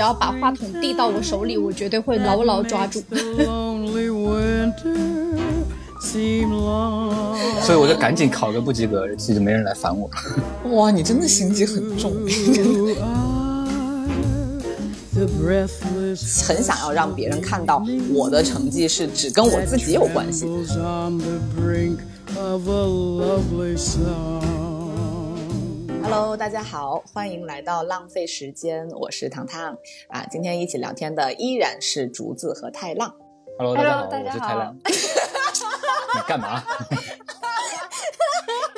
只要把话筒递到我手里，我绝对会牢牢抓住。所以我就赶紧考个不及格，其实没人来烦我。哇，你真的心机很重，很想要让别人看到我的成绩是只跟我自己有关系。Hello，大家好，欢迎来到浪费时间，我是糖糖啊。今天一起聊天的依然是竹子和太浪。Hello，大家好，我是太浪。你干嘛？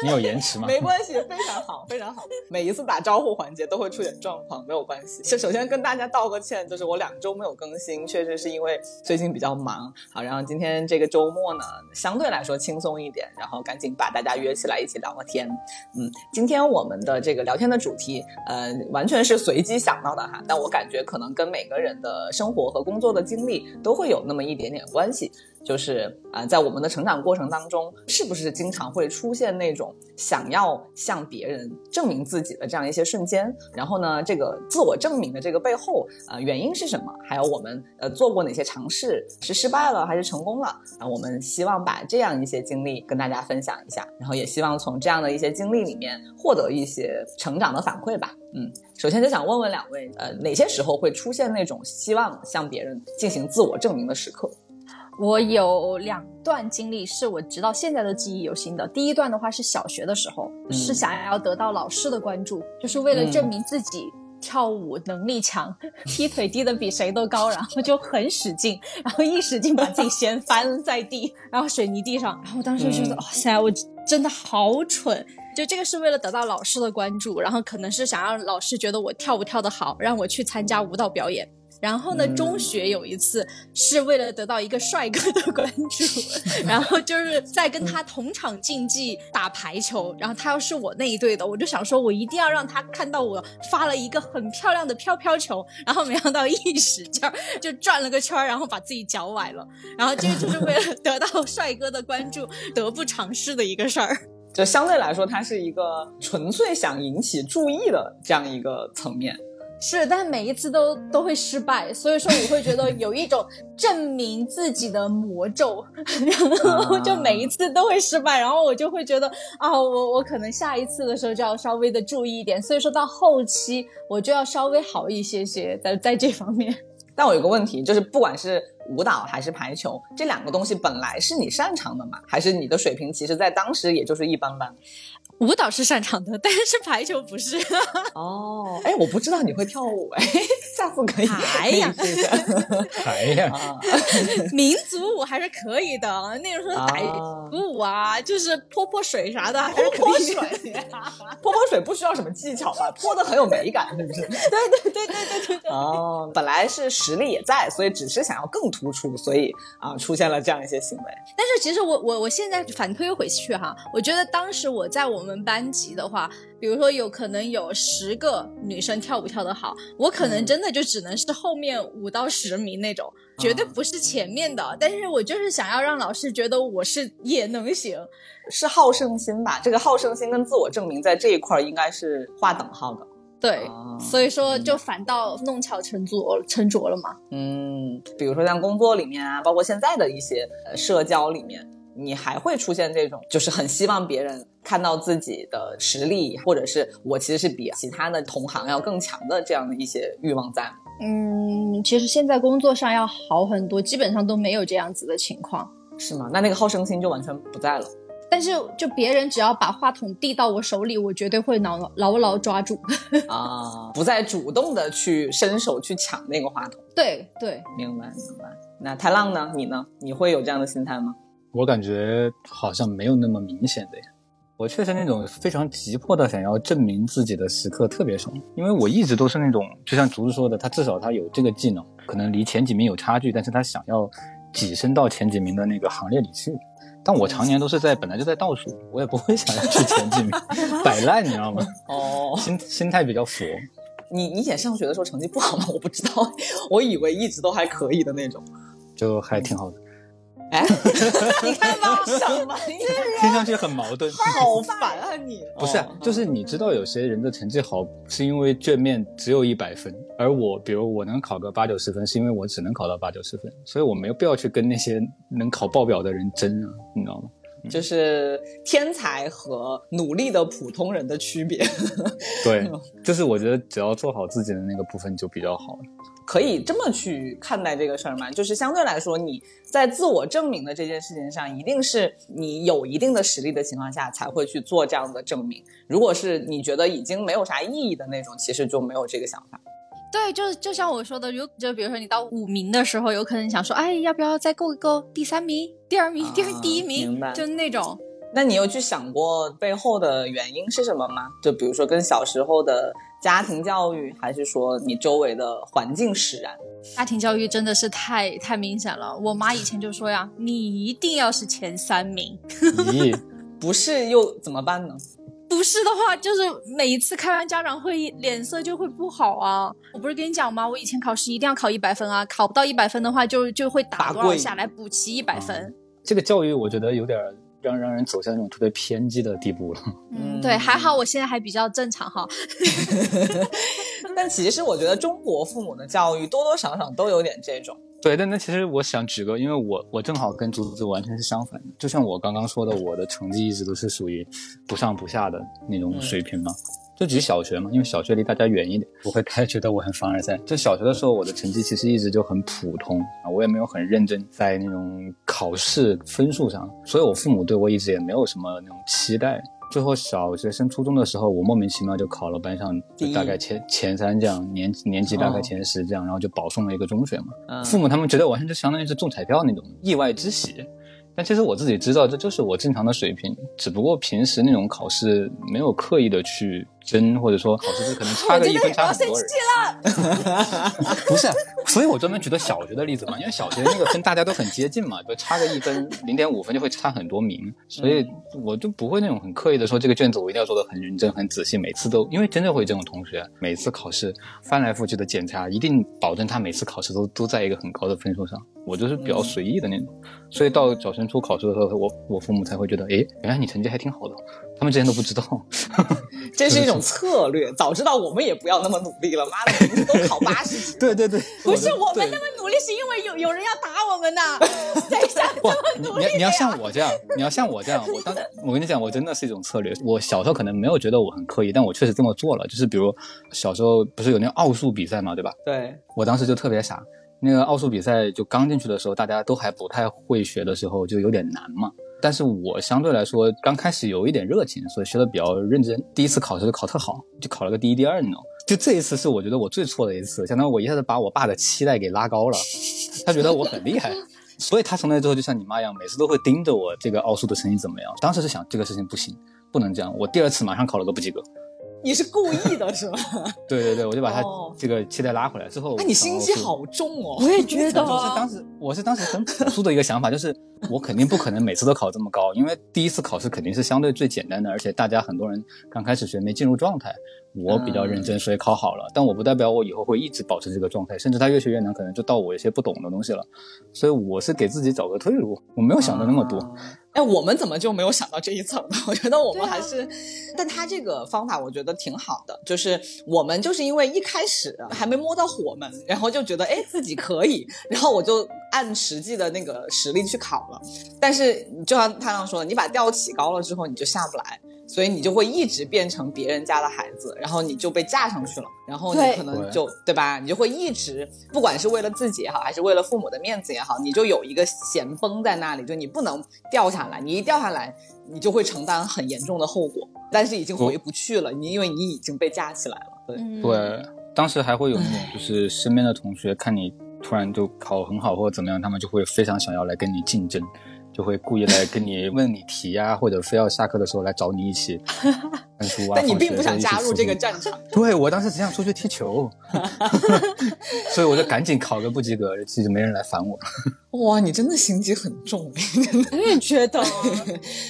你有延迟吗？没关系，非常好，非常好。每一次打招呼环节都会出点状况，没有关系。先首先跟大家道个歉，就是我两周没有更新，确实是因为最近比较忙。好，然后今天这个周末呢，相对来说轻松一点，然后赶紧把大家约起来一起聊个天。嗯，今天我们的这个聊天的主题，呃，完全是随机想到的哈，但我感觉可能跟每个人的生活和工作的经历都会有那么一点点关系。就是啊，在我们的成长过程当中，是不是经常会出现那种想要向别人证明自己的这样一些瞬间？然后呢，这个自我证明的这个背后，呃，原因是什么？还有我们呃做过哪些尝试，是失败了还是成功了？啊，我们希望把这样一些经历跟大家分享一下，然后也希望从这样的一些经历里面获得一些成长的反馈吧。嗯，首先就想问问两位，呃，哪些时候会出现那种希望向别人进行自我证明的时刻？我有两段经历是我直到现在都记忆犹新的。第一段的话是小学的时候，是想要得到老师的关注，就是为了证明自己跳舞能力强，踢腿踢得比谁都高，然后就很使劲，然后一使劲把自己掀翻在地，然后水泥地上。然后我当时就觉得，哇塞，我真的好蠢！就这个是为了得到老师的关注，然后可能是想让老师觉得我跳舞跳得好，让我去参加舞蹈表演。然后呢，中学有一次是为了得到一个帅哥的 关注，然后就是在跟他同场竞技打排球，然后他要是我那一队的，我就想说，我一定要让他看到我发了一个很漂亮的飘飘球，然后没想到一使劲儿就转了个圈儿，然后把自己脚崴了，然后这个就是为了得到帅哥的关注，得不偿失的一个事儿。就相对来说，它是一个纯粹想引起注意的这样一个层面。是，但每一次都都会失败，所以说我会觉得有一种证明自己的魔咒，然后 就每一次都会失败，然后我就会觉得啊，我我可能下一次的时候就要稍微的注意一点，所以说到后期我就要稍微好一些些，在在这方面。但我有个问题，就是不管是舞蹈还是排球，这两个东西本来是你擅长的嘛，还是你的水平其实在当时也就是一般般？舞蹈是擅长的，但是排球不是。哦，哎，我不知道你会跳舞，哎，下次可以。哎呀，哎呀，民族舞还是可以的。那个时候打鼓舞啊，就是泼泼水啥的，泼泼水，泼泼水不需要什么技巧吧？泼的很有美感，是不是？对对对对对对对。哦，本来是实力也在，所以只是想要更突出，所以啊，出现了这样一些行为。但是其实我我我现在反推回去哈，我觉得当时我在我们。班级的话，比如说有可能有十个女生跳舞跳得好，我可能真的就只能是后面五到十名那种，绝对不是前面的。但是我就是想要让老师觉得我是也能行，是好胜心吧？这个好胜心跟自我证明在这一块应该是划等号的。对，所以说就反倒弄巧成拙成拙了嘛。嗯，比如说像工作里面啊，包括现在的一些社交里面。你还会出现这种，就是很希望别人看到自己的实力，或者是我其实是比其他的同行要更强的这样的一些欲望在。嗯，其实现在工作上要好很多，基本上都没有这样子的情况，是吗？那那个好胜心就完全不在了。但是就别人只要把话筒递到我手里，我绝对会牢牢牢抓住 啊，不再主动的去伸手去抢那个话筒。对对，明白明白。那太浪呢？你呢？你会有这样的心态吗？我感觉好像没有那么明显的呀。我确实那种非常急迫的想要证明自己的时刻特别少，因为我一直都是那种，就像竹子说的，他至少他有这个技能，可能离前几名有差距，但是他想要跻身到前几名的那个行列里去。但我常年都是在本来就在倒数，我也不会想要去前几名，摆烂，你知道吗？哦，心心态比较佛。你你以前上学的时候成绩不好吗？我不知道，我以为一直都还可以的那种，就还挺好的。哎，你看吧，什么呀？听上去很矛盾。好烦啊你！不是就是你知道有些人的成绩好是因为卷面只有一百分，而我比如我能考个八九十分，是因为我只能考到八九十分，所以我没有必要去跟那些能考爆表的人争啊，你知道吗？就是天才和努力的普通人的区别。对，就是我觉得只要做好自己的那个部分就比较好了。可以这么去看待这个事儿吗？就是相对来说，你在自我证明的这件事情上，一定是你有一定的实力的情况下才会去做这样的证明。如果是你觉得已经没有啥意义的那种，其实就没有这个想法。对，就就像我说的，就就比如说你到五名的时候，有可能想说，哎，要不要再够一够第三名、第二名、第二、啊第一名，就那种。那你有去想过背后的原因是什么吗？就比如说跟小时候的家庭教育，还是说你周围的环境使然？家庭教育真的是太太明显了。我妈以前就说呀，你一定要是前三名，咦，不是又怎么办呢？不是的话，就是每一次开完家长会议，脸色就会不好啊。我不是跟你讲吗？我以前考试一定要考一百分啊，考不到一百分的话就，就会打多少下来补齐一百分。这个教育我觉得有点儿让让人走向那种特别偏激的地步了。嗯对，还好我现在还比较正常哈。但其实我觉得中国父母的教育多多少少都有点这种。对，但那其实我想举个，因为我我正好跟竹子完全是相反的，就像我刚刚说的，我的成绩一直都是属于不上不下的那种水平嘛。就举小学嘛，因为小学离大家远一点，不会太觉得我很凡尔赛。就小学的时候，我的成绩其实一直就很普通啊，我也没有很认真在那种考试分数上，所以我父母对我一直也没有什么那种期待。最后小学升初中的时候，我莫名其妙就考了班上就大概前前三这样，年年级大概哦前十这样，然后就保送了一个中学嘛。嗯，父母他们觉得我完全就相当于是中彩票那种意外之喜，但其实我自己知道这就是我正常的水平，只不过平时那种考试没有刻意的去争，或者说考试是可能 差个一分差很多人。不是，所以我专门举的小学的例子嘛，因为小学那个分大家都很接近嘛，就差个一分、零点五分就会差很多名，所以我就不会那种很刻意的说这个卷子我一定要做的很认真、很仔细，每次都因为真的会有这种同学，每次考试翻来覆去的检查，一定保证他每次考试都都在一个很高的分数上。我就是比较随意的那种，所以到小升初考试的时候，我我父母才会觉得，诶，原来你成绩还挺好的，他们之前都不知道。这是一种策略。早知道我们也不要那么努力了，妈的，都考八十几。对对对，不是我们那么努力，是因为有有人要打我们呢。等一下，不，你你要你要像我这样，你要像我这样，我当我跟你讲，我真的是一种策略。我小时候可能没有觉得我很刻意，但我确实这么做了。就是比如小时候不是有那个奥数比赛嘛，对吧？对，我当时就特别傻，那个奥数比赛就刚进去的时候，大家都还不太会学的时候，就有点难嘛。但是我相对来说刚开始有一点热情，所以学的比较认真。第一次考试就考特好，就考了个第一、第二那种。就这一次是我觉得我最错的一次，相当于我一下子把我爸的期待给拉高了，他觉得我很厉害。所以他从那之后就像你妈一样，每次都会盯着我这个奥数的成绩怎么样。当时是想这个事情不行，不能这样。我第二次马上考了个不及格。你是故意的是吗？对对对，我就把他哦这个期待拉回来之后。那你心机好重哦。我也觉得 就是当时我是当时很朴素的一个想法，就是我肯定不可能每次都考这么高，因为第一次考试肯定是相对最简单的，而且大家很多人刚开始学没进入状态。我比较认真，所以考好了，但我不代表我以后会一直保持这个状态，甚至他越学越难，可能就到我一些不懂的东西了。所以我是给自己找个退路，我没有想到那么多。啊哎，我们怎么就没有想到这一层呢？我觉得我们还是，但他这个方法我觉得挺好的，就是我们就是因为一开始还没摸到火门，然后就觉得哎自己可以，然后我就按实际的那个实力去考了。但是就像他刚说的，你把调起高了之后，你就下不来。所以你就会一直变成别人家的孩子，然后你就被架上去了，然后你可能就对吧？你就会一直，不管是为了自己也好，还是为了父母的面子也好，你就有一个弦绷在那里，就你不能掉下来，你一掉下来，你就会承担很严重的后果，但是已经回不去了，你因为你已经被架起来了，对，嗯，对，当时还会有那种，就是身边的同学看你突然就考很好或者怎么样，他们就会非常想要来跟你竞争。就会故意来跟你问你题呀、或者非要下课的时候来找你一起 看书啊。但你并不想加入这个战场。对我当时只想出去踢球，所以我就赶紧考个不及格，其实没人来烦我。哇，你真的心机很重，我也觉得，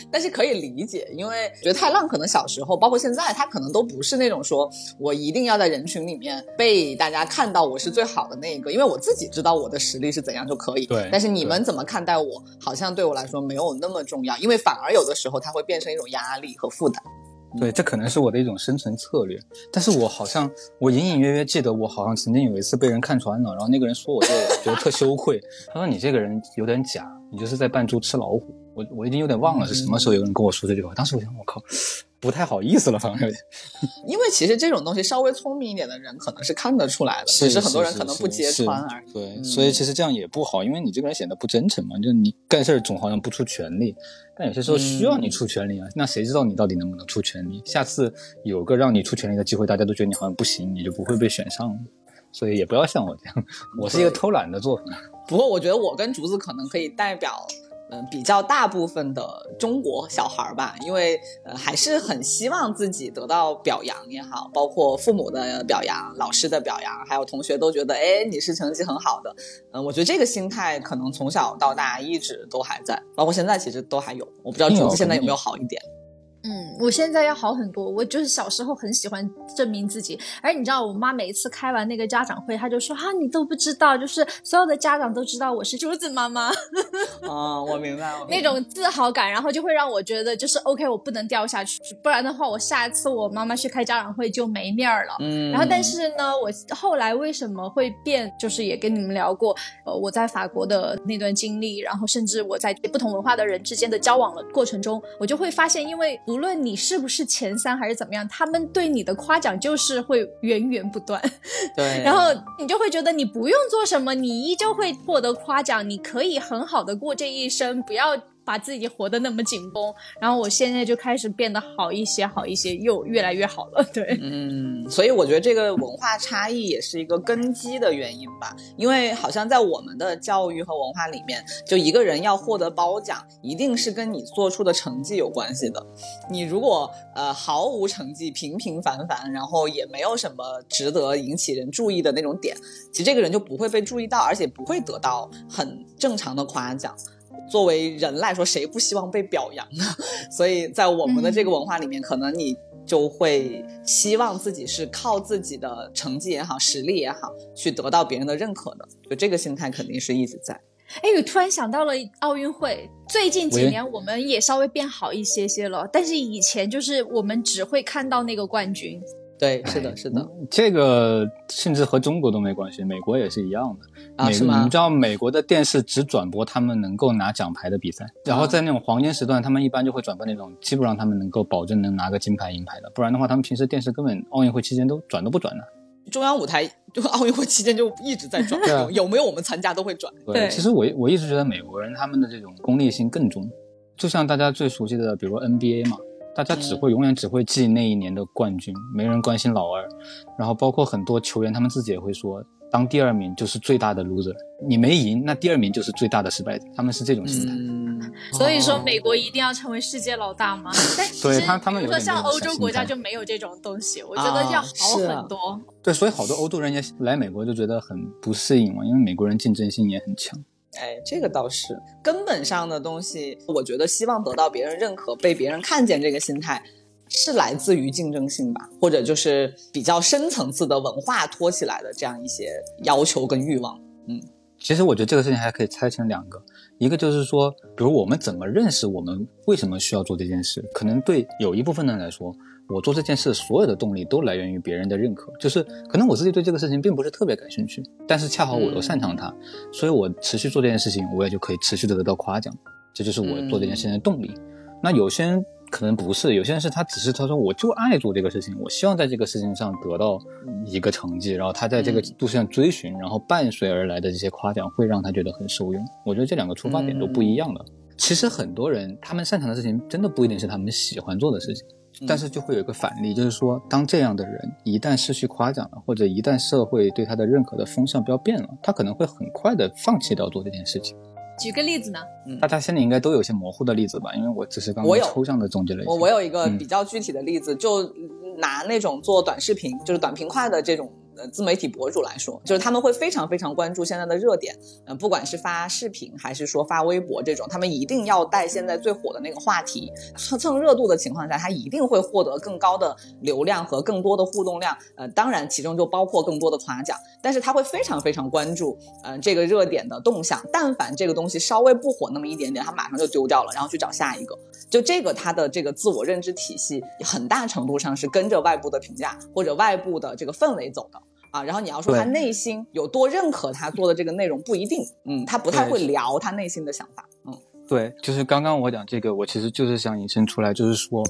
但是可以理解，因为觉得太浪可能小时候，包括现在，他可能都不是那种说我一定要在人群里面被大家看到我是最好的那一个，因为我自己知道我的实力是怎样就可以。对但是你们怎么看待我，好像对我来说没有那么重要，因为反而有的时候它会变成一种压力和负担。对，这可能是我的一种生存策略。但是我好像，我隐隐约约记得，我好像曾经有一次被人看穿了，然后那个人说我这个，觉得特羞愧。他说你这个人有点假，你就是在扮猪吃老虎。我我已经有点忘了是什么时候有人跟我说这句话。当时我想，我靠，不太好意思了，反正有点。因为其实这种东西稍微聪明一点的人可能是看得出来的，只是很多人可能不揭穿而已。对，所以其实这样也不好，因为你这个人显得不真诚嘛。就你干事儿总好像不出全力，但有些时候需要你出全力啊。那谁知道你到底能不能出全力？下次有个让你出全力的机会，大家都觉得你好像不行，你就不会被选上了。所以也不要像我这样，我是一个偷懒的做法。不过我觉得我跟竹子可能可以代表。嗯，比较大部分的中国小孩儿吧，因为呃还是很希望自己得到表扬也好，包括父母的表扬、老师的表扬，还有同学都觉得，哎，你是成绩很好的。嗯，我觉得这个心态可能从小到大一直都还在，包括现在其实都还有。我不知道竹子现在有没有好一点。嗯，我现在要好很多。我就是小时候很喜欢证明自己，而你知道，我妈每一次开完那个家长会，她就说：“哈，你都不知道，就是所有的家长都知道我是竹子妈妈。”啊，我明白，我明白那种自豪感，然后就会让我觉得就是 OK，我不能掉下去，不然的话，我下一次我妈妈去开家长会就没面儿了。嗯，然后，但是呢，我后来为什么会变？就是也跟你们聊过，呃，我在法国的那段经历，然后甚至我在不同文化的人之间的交往的过程中，我就会发现，因为无论你是不是前三还是怎么样，他们对你的夸奖就是会源源不断。对，然后你就会觉得你不用做什么，你依旧会获得夸奖，你可以很好的过这一生，不要把自己活得那么紧绷。然后我现在就开始变得好一些，好一些，又越来越好了。对，嗯，所以我觉得这个文化差异也是一个根基的原因吧，因为好像在我们的教育和文化里面，就一个人要获得褒奖，一定是跟你做出的成绩有关系的。你如果呃毫无成绩，平平凡凡，然后也没有什么值得引起人注意的那种点，其实这个人就不会被注意到，而且不会得到很正常的夸奖。作为人来说，谁不希望被表扬呢？所以在我们的这个文化里面，可能你就会希望自己是靠自己的成绩也好、实力也好，去得到别人的认可的。就这个心态肯定是一直在。哎，我突然想到了奥运会，最近几年我们也稍微变好一些些了，但是以前就是我们只会看到那个冠军。对，是的，是的，嗯这个甚至和中国都没关系，美国也是一样的。啊，是吗你知？道美国的电视只转播他们能够拿奖牌的比赛，然后在那种黄金时段，他们一般就会转播那种基本上他们能够保证能拿个金牌、银牌的，不然的话，他们平时电视根本奥运会期间都转都不转的。中央舞台就奥运会期间就一直在转，有有没有我们参加都会转。对其实我我一直觉得美国人他们的这种功利性更重，就像大家最熟悉的，比如说 NBA 嘛，大家只会永远只会记那一年的冠军，没人关心老二。然后包括很多球员，他们自己也会说，当第二名就是最大的 loser，你没赢，那第二名就是最大的失败者，他们是这种心态。嗯，所以说，哦美国一定要成为世界老大吗？但 对他他们比如说像有点这种欧洲国家就没有这种东西，我觉得要好很多。对，所以好多欧洲人也来美国就觉得很不适应嘛，因为美国人竞争性也很强。哎，这个倒是根本上的东西。我觉得希望得到别人认可、被别人看见，这个心态是来自于竞争性吧，或者就是比较深层次的文化托起来的这样一些要求跟欲望。嗯其实我觉得这个事情还可以拆成两个，一个就是说，比如我们怎么认识我们为什么需要做这件事，可能对有一部分人来说，我做这件事所有的动力都来源于别人的认可，就是可能我自己对这个事情并不是特别感兴趣，但是恰好我又擅长它，所以我持续做这件事情，我也就可以持续的得到夸奖，这就是我做这件事情的动力。那有些人可能不是，有些人是他只是他说我就爱做这个事情，我希望在这个事情上得到一个成绩，然后他在这个路上追寻，然后伴随而来的这些夸奖会让他觉得很受用。我觉得这两个出发点都不一样的。其实很多人他们擅长的事情真的不一定是他们喜欢做的事情。但是就会有一个反例，就是说，当这样的人一旦失去夸奖了，或者一旦社会对他的认可的风向标变了，他可能会很快的放弃掉做这件事情。举个例子呢？大家心里应该都有些模糊的例子吧？因为我只是刚刚抽象的总结了一下。我我有一个比较具体的例子，就拿那种做短视频，就是短平快的这种。呃，自媒体博主来说，就是他们会非常非常关注现在的热点，嗯，不管是发视频还是说发微博这种，他们一定要带现在最火的那个话题，蹭蹭热度的情况下，他一定会获得更高的流量和更多的互动量，呃，当然其中就包括更多的夸奖，但是他会非常非常关注，嗯，这个热点的动向，但凡这个东西稍微不火那么一点点，他马上就丢掉了，然后去找下一个，就这个他的这个自我认知体系，很大程度上是跟着外部的评价或者外部的这个氛围走的。啊，然后你要说他内心有多认可他做的这个内容，不一定，嗯，他不太会聊他内心的想法，嗯，对，就是刚刚我讲这个，我其实就是想引申出来，就是说，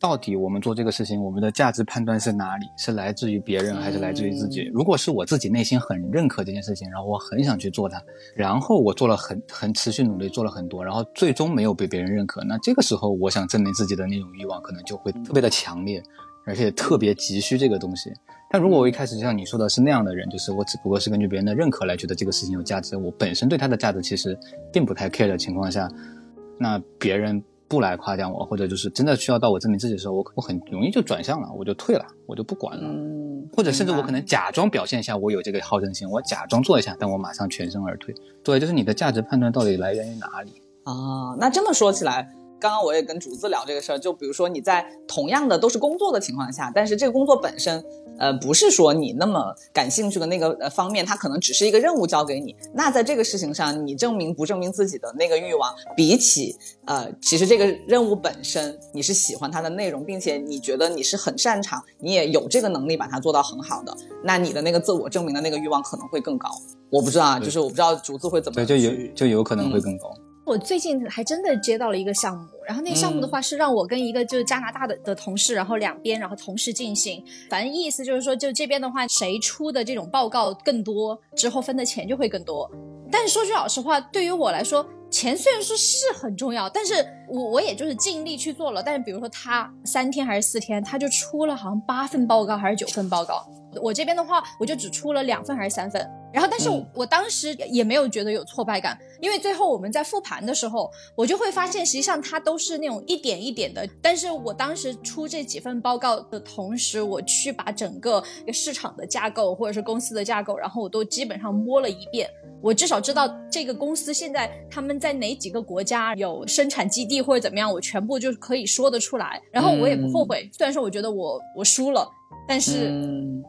到底我们做这个事情，我们的价值判断是哪里？是来自于别人，还是来自于自己？如果是我自己内心很认可这件事情，然后我很想去做它，然后我做了很很持续努力，做了很多，然后最终没有被别人认可，那这个时候我想证明自己的那种欲望可能就会特别的强烈，而且特别急需这个东西。但如果我一开始就像你说的是那样的人，就是我只不过是根据别人的认可来觉得这个事情有价值，我本身对它的价值其实并不太 care 的情况下，那别人不来夸奖我，或者就是真的需要到我证明自己的时候，我我很容易就转向了，我就退了，我就不管了，或者甚至我可能假装表现一下我有这个好胜心，我假装做一下，但我马上全身而退。对，就是你的价值判断到底来源于哪里啊？那这么说起来。刚刚我也跟竹子聊这个事儿，就比如说你在同样的都是工作的情况下，但是这个工作本身，呃，不是说你那么感兴趣的那个呃方面，它可能只是一个任务交给你。那在这个事情上，你证明不证明自己的那个欲望，比起呃，其实这个任务本身你是喜欢它的内容，并且你觉得你是很擅长，你也有这个能力把它做到很好的，那你的那个自我证明的那个欲望可能会更高。我不知道啊，就是我不知道竹子会怎么对，就有就有可能会更高。我最近还真的接到了一个项目，然后那个项目的话是让我跟一个就是加拿大的的同事，然后两边然后同时进行，反正意思就是说，就这边的话谁出的这种报告更多，之后分的钱就会更多。但是说句老实话，对于我来说，钱虽然说是很重要，但是我我也就是尽力去做了。但是比如说他三天还是四天，他就出了好像八份报告还是九份报告，我这边的话我就只出了两份还是三份。然后，但是我当时也没有觉得有挫败感，因为最后我们在复盘的时候，我就会发现，实际上它都是那种一点一点的。但是我当时出这几份报告的同时，我去把整个市场的架构或者是公司的架构，然后我都基本上摸了一遍，我至少知道这个公司现在他们在哪几个国家有生产基地或者怎么样，我全部就可以说得出来。然后我也不后悔，虽然说我觉得我我输了。但是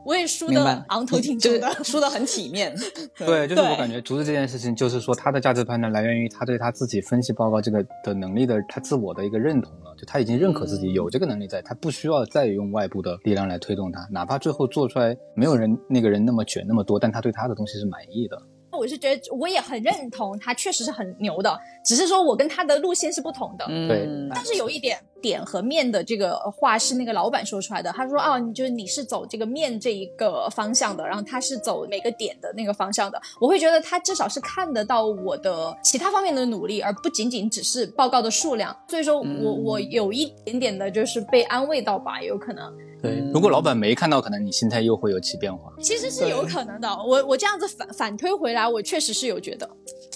我也输的昂头挺胸的，输的很体面。对，就是我感觉竹子这件事情，就是说他的价值判断来源于他对他自己分析报告这个的能力的他自我的一个认同了，就他已经认可自己有这个能力，在他不需要再用外部的力量来推动他，哪怕最后做出来没有人那个人那么卷那么多，但他对他的东西是满意的。我是觉得我也很认同他，确实是很牛的，只是说我跟他的路线是不同的。对，但是有一点。点和面的这个话是那个老板说出来的。他说：“哦，你就是你是走这个面这一个方向的，然后他是走每个点的那个方向的。我会觉得他至少是看得到我的其他方面的努力，而不仅仅只是报告的数量。所以说我我有一点点的就是被安慰到吧，有可能。对，如果老板没看到，可能你心态又会有起变化。其实是有可能的。我我这样子反反推回来，我确实是有觉得。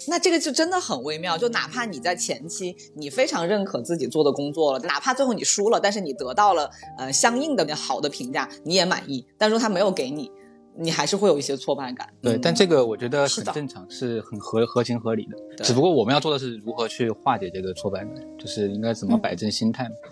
那这个就真的很微妙。就哪怕你在前期你非常认可自己做的工作了，哪怕最后你输了，但是你得到了呃相应的好的评价，你也满意。但是他没有给你，你还是会有一些挫败感。对，但这个我觉得很正常，是很合合情合理的。只不过我们要做的是如何去化解这个挫败感，就是应该怎么摆正心态。嗯，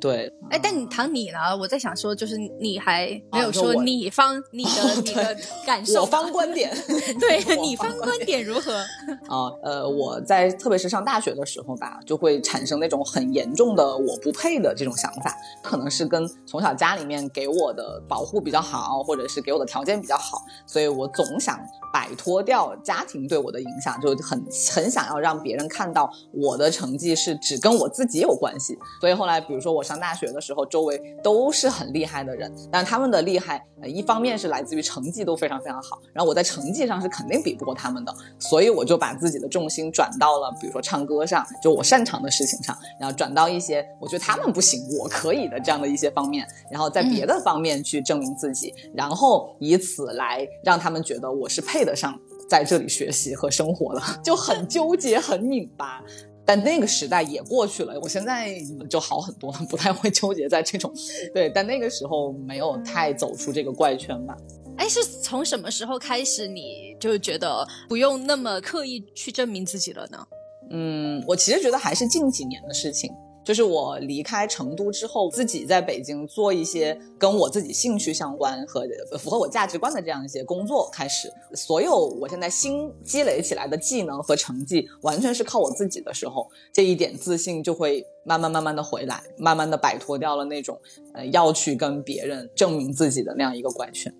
对。哎，但你谈你呢？我在想说，就是你还没有说你方你的 你的感受，我方观点，对 你方观点如何？啊，呃，我在特别是上大学的时候吧，就会产生那种很严重的我不配的这种想法，可能是跟从小家里面给我的保护比较好，或者是给我的条件比较好，所以我总想摆脱掉家庭对我的影响，就很很想要让别人看到我的成绩是只跟我自己有关系，所以后。来，比如说我上大学的时候，周围都是很厉害的人，但他们的厉害，一方面是来自于成绩都非常非常好，然后我在成绩上是肯定比不过他们的，所以我就把自己的重心转到了，比如说唱歌上，就我擅长的事情上，然后转到一些我觉得他们不行，我可以的这样的一些方面，然后在别的方面去证明自己，然后以此来让他们觉得我是配得上。在这里学习和生活的，就很纠结，很拧巴。但那个时代也过去了，我现在就好很多了，不太会纠结在这种，对。但那个时候没有太走出这个怪圈吧。哎，是从什么时候开始你就觉得不用那么刻意去证明自己了呢？嗯，我其实觉得还是近几年的事情。就是我离开成都之后，自己在北京做一些跟我自己兴趣相关和符合我价值观的这样一些工作，开始所有我现在新积累起来的技能和成绩，完全是靠我自己的时候，这一点自信就会慢慢慢慢的回来，慢慢的摆脱掉了那种呃要去跟别人证明自己的那样一个怪圈。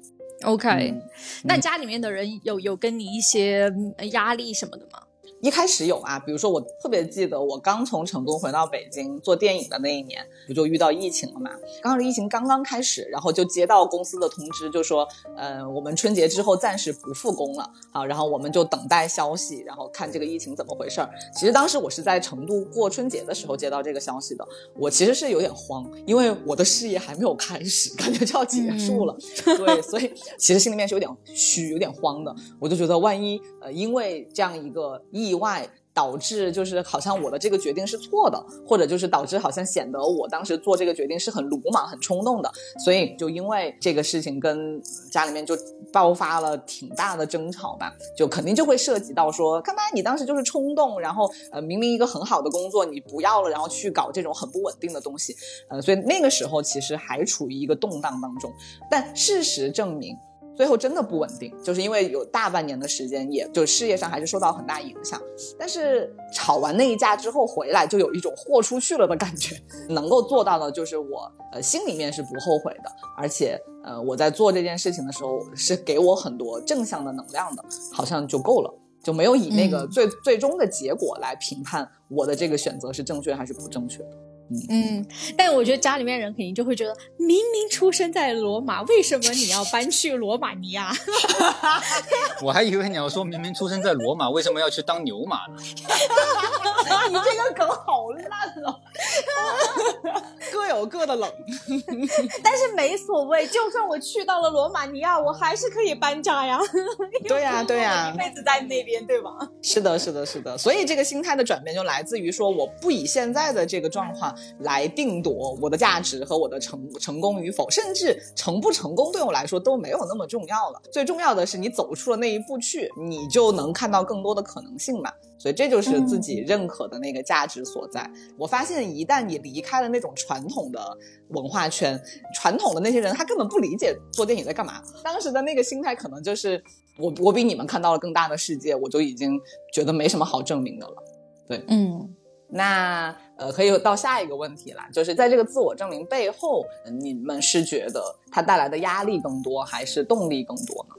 OK，那家里面的人有有跟你一些压力什么的吗？一开始有啊，比如说我特别记得我刚从成都回到北京做电影的那一年，不就遇到疫情了嘛？刚好疫情刚刚开始，然后就接到公司的通知，就说，呃，我们春节之后暂时不复工了好，然后我们就等待消息，然后看这个疫情怎么回事儿。其实当时我是在成都过春节的时候接到这个消息的，我其实是有点慌，因为我的事业还没有开始，感觉就要结束了，对，所以其实心里面是有点虚、有点慌的。我就觉得万一呃，因为这样一个疫意外导致就是好像我的这个决定是错的，或者就是导致好像显得我当时做这个决定是很鲁莽、很冲动的，所以就因为这个事情跟家里面就爆发了挺大的争吵吧，就肯定就会涉及到说，干嘛你当时就是冲动，然后呃明明一个很好的工作你不要了，然后去搞这种很不稳定的东西，呃，所以那个时候其实还处于一个动荡当中，但事实证明。最后真的不稳定，就是因为有大半年的时间，也就事业上还是受到很大影响。但是吵完那一架之后回来，就有一种豁出去了的感觉。能够做到的，就是我呃心里面是不后悔的，而且呃我在做这件事情的时候是给我很多正向的能量的，好像就够了，就没有以那个最最终的结果来评判我的这个选择是正确还是不正确的。嗯，但我觉得家里面人肯定就会觉得，明明出生在罗马，为什么你要搬去罗马尼亚？我还以为你要说明明出生在罗马，为什么要去当牛马呢？你这个梗好烂哦！各有各的冷，但是没所谓，就算我去到了罗马尼亚，我还是可以搬家呀。对呀，对呀，一辈子在那边，对吧？是的，是的，是的。所以这个心态的转变就来自于说，我不以现在的这个状况来定夺我的价值和我的成成功与否，甚至成不成功对我来说都没有那么重要了。最重要的是，你走出了那一步去，你就能看到更多的可能性嘛。所以这就是自己认可的那个价值所在。我发现，一旦你离开了那种传统的文化圈，传统的那些人，他根本不理解做电影在干嘛。当时的那个心态，可能就是我我比你们看到了更大的世界，我就已经觉得没什么好证明的了。对，嗯，那呃，可以到下一个问题啦，就是在这个自我证明背后，你们是觉得它带来的压力更多，还是动力更多呢？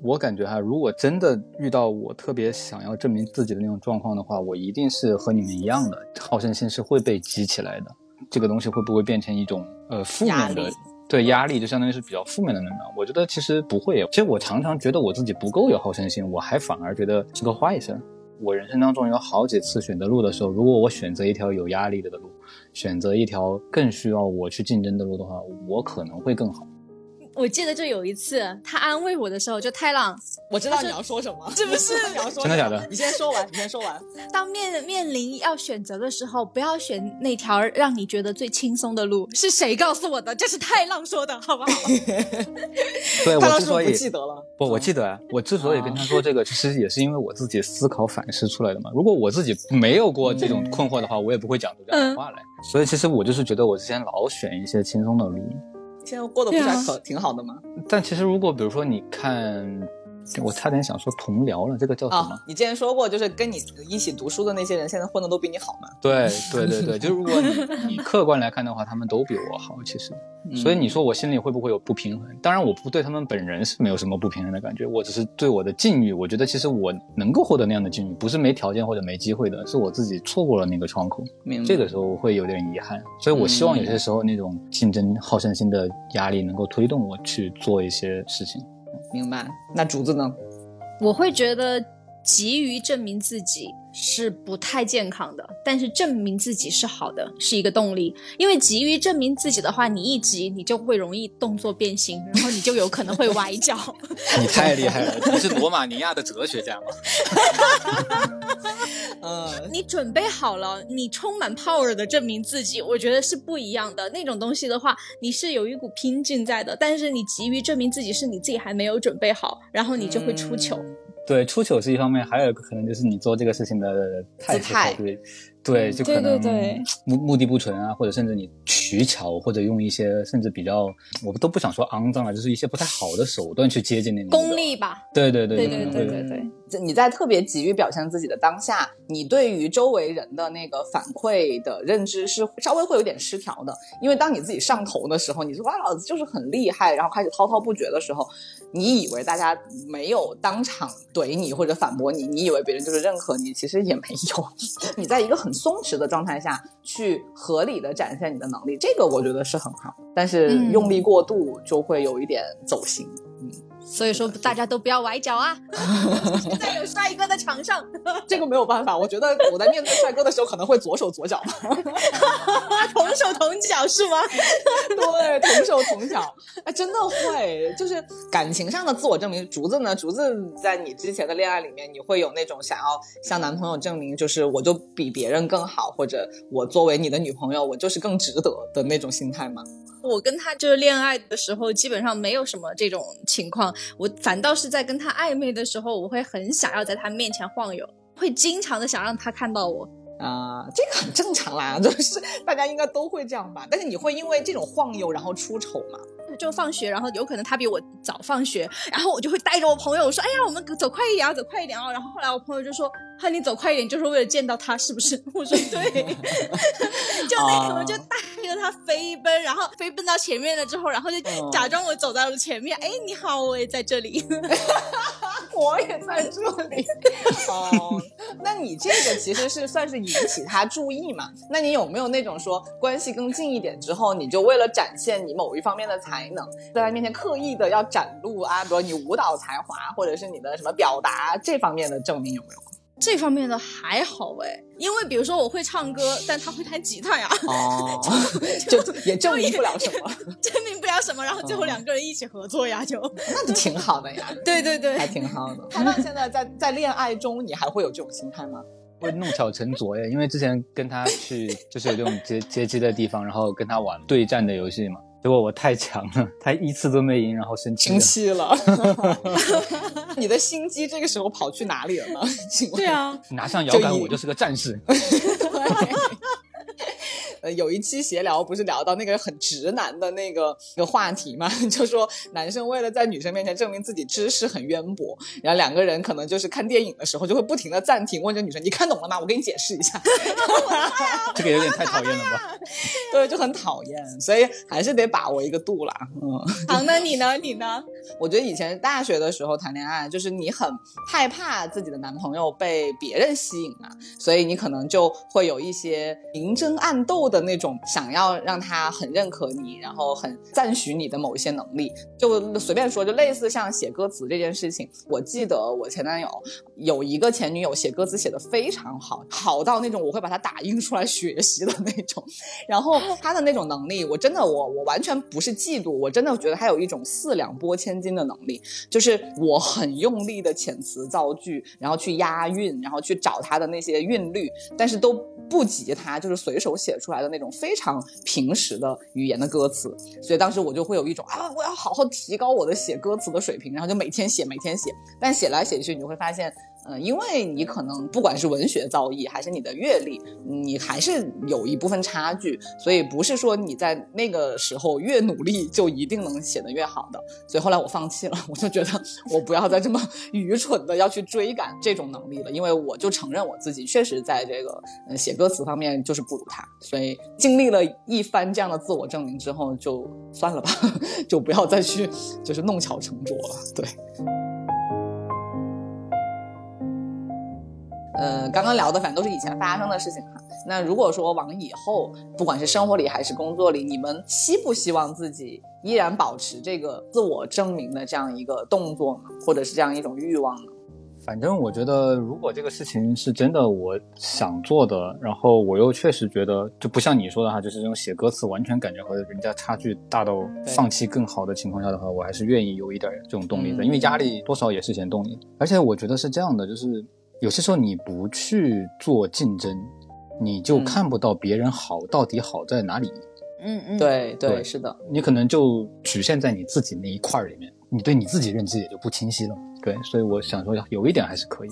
我感觉哈，如果真的遇到我特别想要证明自己的那种状况的话，我一定是和你们一样的，好胜心是会被激起来的。这个东西会不会变成一种呃负面的？对压力就相当于是比较负面的能量。我觉得其实不会。其实我常常觉得我自己不够有好胜心，我还反而觉得是个坏事。我人生当中有好几次选择路的时候，如果我选择一条有压力的的路，选择一条更需要我去竞争的路的话，我可能会更好。我记得就有一次，他安慰我的时候，就太浪，我知道你要说什么，是不是？你要说真的假的？你先说完，你先说完。当面面临要选择的时候，不要选那条让你觉得最轻松的路。是谁告诉我的？这是太浪说的，好不好？对，我之所以不记得了，不，我记得啊。我之所以跟他说这个，其实也是因为我自己思考反思出来的嘛。如果我自己没有过这种困惑的话，我也不会讲出这样的话来。所以其实我就是觉得我之前老选一些轻松的路。现在过得不是还可挺好的吗？但其实如果比如说你看。我差点想说同僚了，这个叫什么？你之前说过，就是跟你一起读书的那些人，现在混的都比你好嘛？对对对对，就如果你 你客观来看的话，他们都比我好，其实。所以你说我心里会不会有不平衡？当然，我不对他们本人是没有什么不平衡的感觉，我只是对我的境遇，我觉得其实我能够获得那样的境遇，不是没条件或者没机会的，是我自己错过了那个窗口。这个时候会有点遗憾，所以我希望有些时候那种竞争好胜心的压力能够推动我去做一些事情。明白，那竹子呢？我会觉得急于证明自己是不太健康的，但是证明自己是好的，是一个动力。因为急于证明自己的话，你一急，你就会容易动作变形，你你就有可能会崴脚。你太厉害了，你是罗马尼亚的哲学家吗？嗯，你准备好了，你充满 power 的证明自己，我觉得是不一样的。那种东西的话，你是有一股拼劲在的，但是你急于证明自己，是你自己还没有准备好，然后你就会出糗。对，出糗是一方面，还有一个可能就是你做这个事情的态度，对，对，就可能目目的不纯啊，或者甚至你取巧，或者用一些甚至比较，我们都不想说肮脏了，就是一些不太好的手段去接近那个功利吧。对对对对对对对对。你在特别急于表现自己的当下，你对于周围人的那个反馈的认知是稍微会有点失调的。因为当你自己上头的时候，你说哇老子就是很厉害，然后开始滔滔不绝的时候，你以为大家没有当场怼你或者反驳你，你以为别人就是认可你，其实也没有。你在一个很松弛的状态下去合理的展现你的能力，这个我觉得是很好。但是用力过度就会有一点走心。所以说，大家都不要崴脚啊！在有帅哥的场上，这个没有办法。我觉得我在面对帅哥的时候，可能会左手左脚，同手同脚是吗？对，同手同脚。哎，真的会，就是感情上的自我证明。竹子呢？竹子在你之前的恋爱里面，你会有那种想要向男朋友证明，就是我就比别人更好，或者我作为你的女朋友，我就是更值得的那种心态吗？我跟他就是恋爱的时候，基本上没有什么这种情况。我反倒是在跟他暧昧的时候，我会很想要在他面前晃悠，会经常的想让他看到我。啊，这个很正常啦，就是大家应该都会这样吧。但是你会因为这种晃悠然后出丑吗？就放学，然后有可能他比我早放学，然后我就会带着我朋友说：“哎呀，我们走快一点啊，走快一点啊。”然后后来我朋友就说：“哈，你走快一点就是为了见到他，是不是？” 我说：“ 对。”就那种就带着他飞奔，然后飞奔到前面了之后，然后就假装我走到了前面。哎，你好，我也在这里。我也在这里。哦，那你这个其实是算是引起他注意嘛？那你有没有那种说关系更近一点之后，你就为了展现你某一方面的才能，在他面前刻意的要展露啊，比如你舞蹈才华，或者是你的什么表达这方面的证明有没有？这方面的还好哎，因为比如说我会唱歌，但他会弹吉他呀，哦，就也证明不了什么，证明不了什么，然后最后两个人一起合作呀，就那就挺好的呀，对对对，还挺好的。他到现在在在恋爱中，你还会有这种心态吗？会弄巧成拙耶，因为之前跟他去就是有这种 接接机的地方，然后跟他玩对战的游戏嘛。结果我太强了，他一次都没赢，然后生气生气了。你的心机这个时候跑去哪里了呢？对啊，拿上摇杆，我就是个战士。呃，有一期闲聊不是聊到那个很直男的那个个话题嘛？就说男生为了在女生面前证明自己知识很渊博，然后两个人可能就是看电影的时候就会不停的暂停，问这女生：“你看懂了吗？我给你解释一下。” 这个有点太讨厌了吧？对，就很讨厌，所以还是得把握一个度啦。嗯，好，那你呢？你呢？我觉得以前大学的时候谈恋爱，就是你很害怕自己的男朋友被别人吸引嘛，所以你可能就会有一些明争暗斗。的那种想要让他很认可你，然后很赞许你的某一些能力，就随便说，就类似像写歌词这件事情。我记得我前男友有一个前女友写歌词写的非常好，好到那种我会把它打印出来学习的那种。然后他的那种能力，我真的我我完全不是嫉妒，我真的觉得他有一种四两拨千斤的能力，就是我很用力的遣词造句，然后去押韵，然后去找他的那些韵律，但是都不及他就是随手写出来。的那种非常平实的语言的歌词，所以当时我就会有一种啊，我要好好提高我的写歌词的水平，然后就每天写，每天写。但写来写去，你就会发现。嗯，因为你可能不管是文学造诣还是你的阅历，你还是有一部分差距，所以不是说你在那个时候越努力就一定能写得越好的。所以后来我放弃了，我就觉得我不要再这么 愚蠢的要去追赶这种能力了，因为我就承认我自己确实在这个写歌词方面就是不如他。所以经历了一番这样的自我证明之后，就算了吧，就不要再去就是弄巧成拙了。对。呃，刚刚聊的反正都是以前发生的事情哈。那如果说往以后，不管是生活里还是工作里，你们希不希望自己依然保持这个自我证明的这样一个动作呢？或者是这样一种欲望呢？反正我觉得，如果这个事情是真的我想做的，然后我又确实觉得，就不像你说的哈，就是这种写歌词完全感觉和人家差距大到放弃更好的情况下的话，我还是愿意有一点这种动力的，因为压力多少也是些动力。而且我觉得是这样的，就是有些时候你不去做竞争，你就看不到别人好到底好在哪里。嗯嗯，对对，是的，你可能就局限在你自己那一块儿里面，你对你自己认知也就不清晰了。对，所以我想说，有一点还是可以。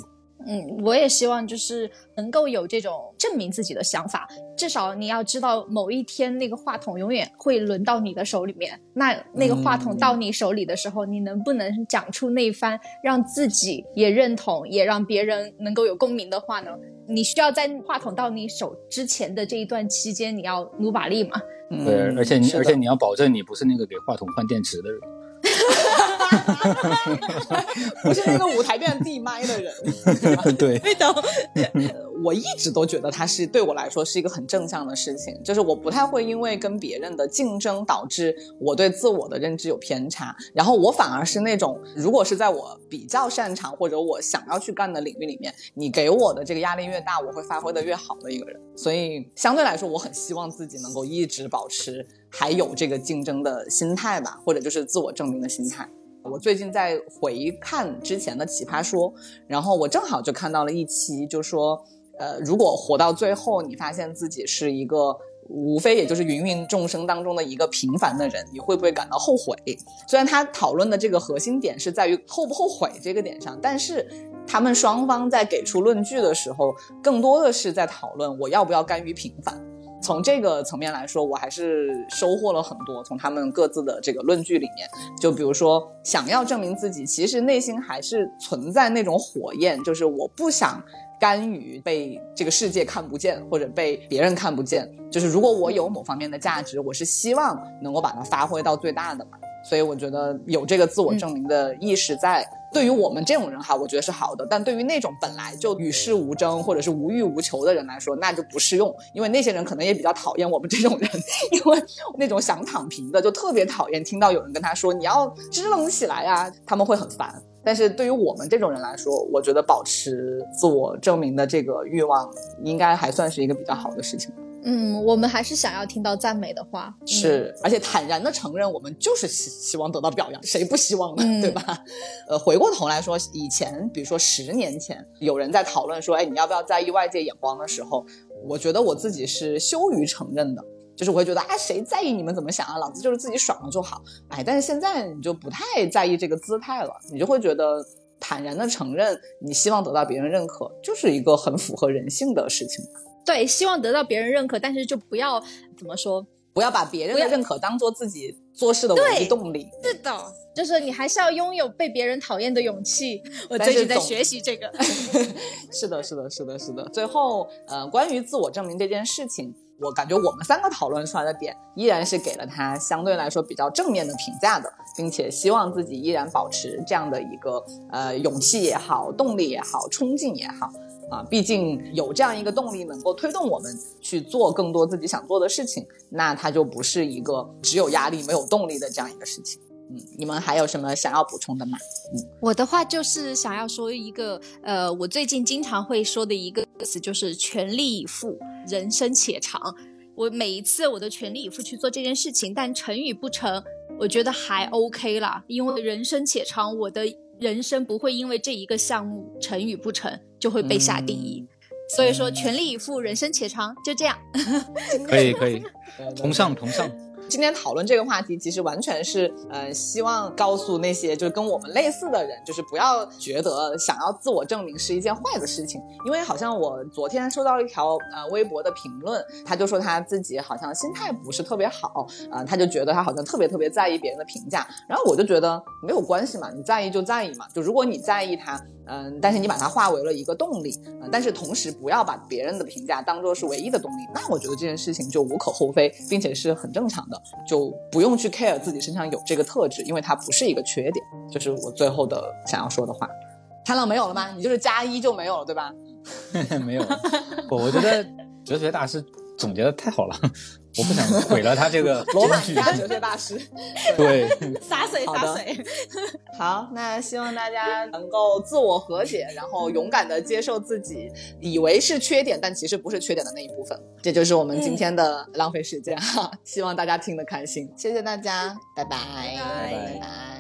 嗯，我也希望就是能够有这种证明自己的想法。至少你要知道，某一天那个话筒永远会轮到你的手里面。那那个话筒到你手里的时候，你能不能讲出那番让自己也认同，也让别人能够有共鸣的话呢？你需要在话筒到你手之前的这一段期间，你要努把力嘛。对，而且你而且你要保证你不是那个给话筒换电池的人。不是那个舞台边递麦的人，对，对的。我一直都觉得它是对我来说是一个很正向的事情，就是我不太会因为跟别人的竞争导致我对自我的认知有偏差，然后我反而是那种如果是在我比较擅长或者我想要去干的领域里面，你给我的这个压力越大，我会发挥的越好的一个人。所以相对来说，我很希望自己能够一直保持还有这个竞争的心态吧，或者就是自我证明的心态。我最近在回看之前的《奇葩说》，然后我正好就看到了一期，就说，呃，如果活到最后，你发现自己是一个无非也就是芸芸众生当中的一个平凡的人，你会不会感到后悔？虽然他讨论的这个核心点是在于后不后悔这个点上，但是他们双方在给出论据的时候，更多的是在讨论我要不要甘于平凡。从这个层面来说，我还是收获了很多。从他们各自的这个论据里面，就比如说，想要证明自己，其实内心还是存在那种火焰，就是我不想甘于被这个世界看不见，或者被别人看不见。就是如果我有某方面的价值，我是希望能够把它发挥到最大的嘛。所以我觉得有这个自我证明的意识在。对于我们这种人哈，我觉得是好的，但对于那种本来就与世无争或者是无欲无求的人来说，那就不适用，因为那些人可能也比较讨厌我们这种人，因为那种想躺平的就特别讨厌听到有人跟他说你要支棱起来呀，他们会很烦。但是对于我们这种人来说，我觉得保持自我证明的这个欲望，应该还算是一个比较好的事情。嗯，我们还是想要听到赞美的话，是，而且坦然的承认，我们就是希希望得到表扬，谁不希望呢？对吧？呃，回过头来说，以前，比如说十年前，有人在讨论说，哎，你要不要在意外界眼光的时候，我觉得我自己是羞于承认的，就是我会觉得，啊，谁在意你们怎么想啊？老子就是自己爽了就好。哎，但是现在你就不太在意这个姿态了，你就会觉得坦然的承认，你希望得到别人认可，就是一个很符合人性的事情。对，希望得到别人认可，但是就不要怎么说，不要把别人的认可当做自己做事的唯一动力。是的，就是你还是要拥有被别人讨厌的勇气。我最近在学习这个。是的，是的，是的，是的。最后，呃，关于自我证明这件事情，我感觉我们三个讨论出来的点，依然是给了他相对来说比较正面的评价的，并且希望自己依然保持这样的一个呃勇气也好，动力也好，冲劲也好。啊，毕竟有这样一个动力能够推动我们去做更多自己想做的事情，那它就不是一个只有压力没有动力的这样一个事情。嗯，你们还有什么想要补充的吗？嗯，我的话就是想要说一个，呃，我最近经常会说的一个词，就是全力以赴，人生且长。我每一次我都全力以赴去做这件事情，但成与不成，我觉得还 OK 啦，因为人生且长，我的。人生不会因为这一个项目成与不成就会被下定义，所以说全力以赴，人生且长，就这样。可 以可以，同上 同上。今天讨论这个话题，其实完全是呃，希望告诉那些就是跟我们类似的人，就是不要觉得想要自我证明是一件坏的事情。因为好像我昨天收到一条呃微博的评论，他就说他自己好像心态不是特别好啊，他就觉得他好像特别特别在意别人的评价。然后我就觉得没有关系嘛，你在意就在意嘛，就如果你在意他。嗯，但是你把它化为了一个动力，嗯，但是同时不要把别人的评价当做是唯一的动力，那我觉得这件事情就无可厚非，并且是很正常的，就不用去 care 自己身上有这个特质，因为它不是一个缺点。就是我最后的想要说的话。看到没有了吗？你就是加一就没有了，对吧？没有，我我觉得哲学大师总结的太好了，我不想毁了他这个 罗马家哲学大师。对，洒水洒水。好，那希望大家能够自我和解，然后勇敢的接受自己以为是缺点，但其实不是缺点的那一部分。这就是我们今天的浪费时间哈，希望大家听得开心。谢谢大家，拜拜，拜拜拜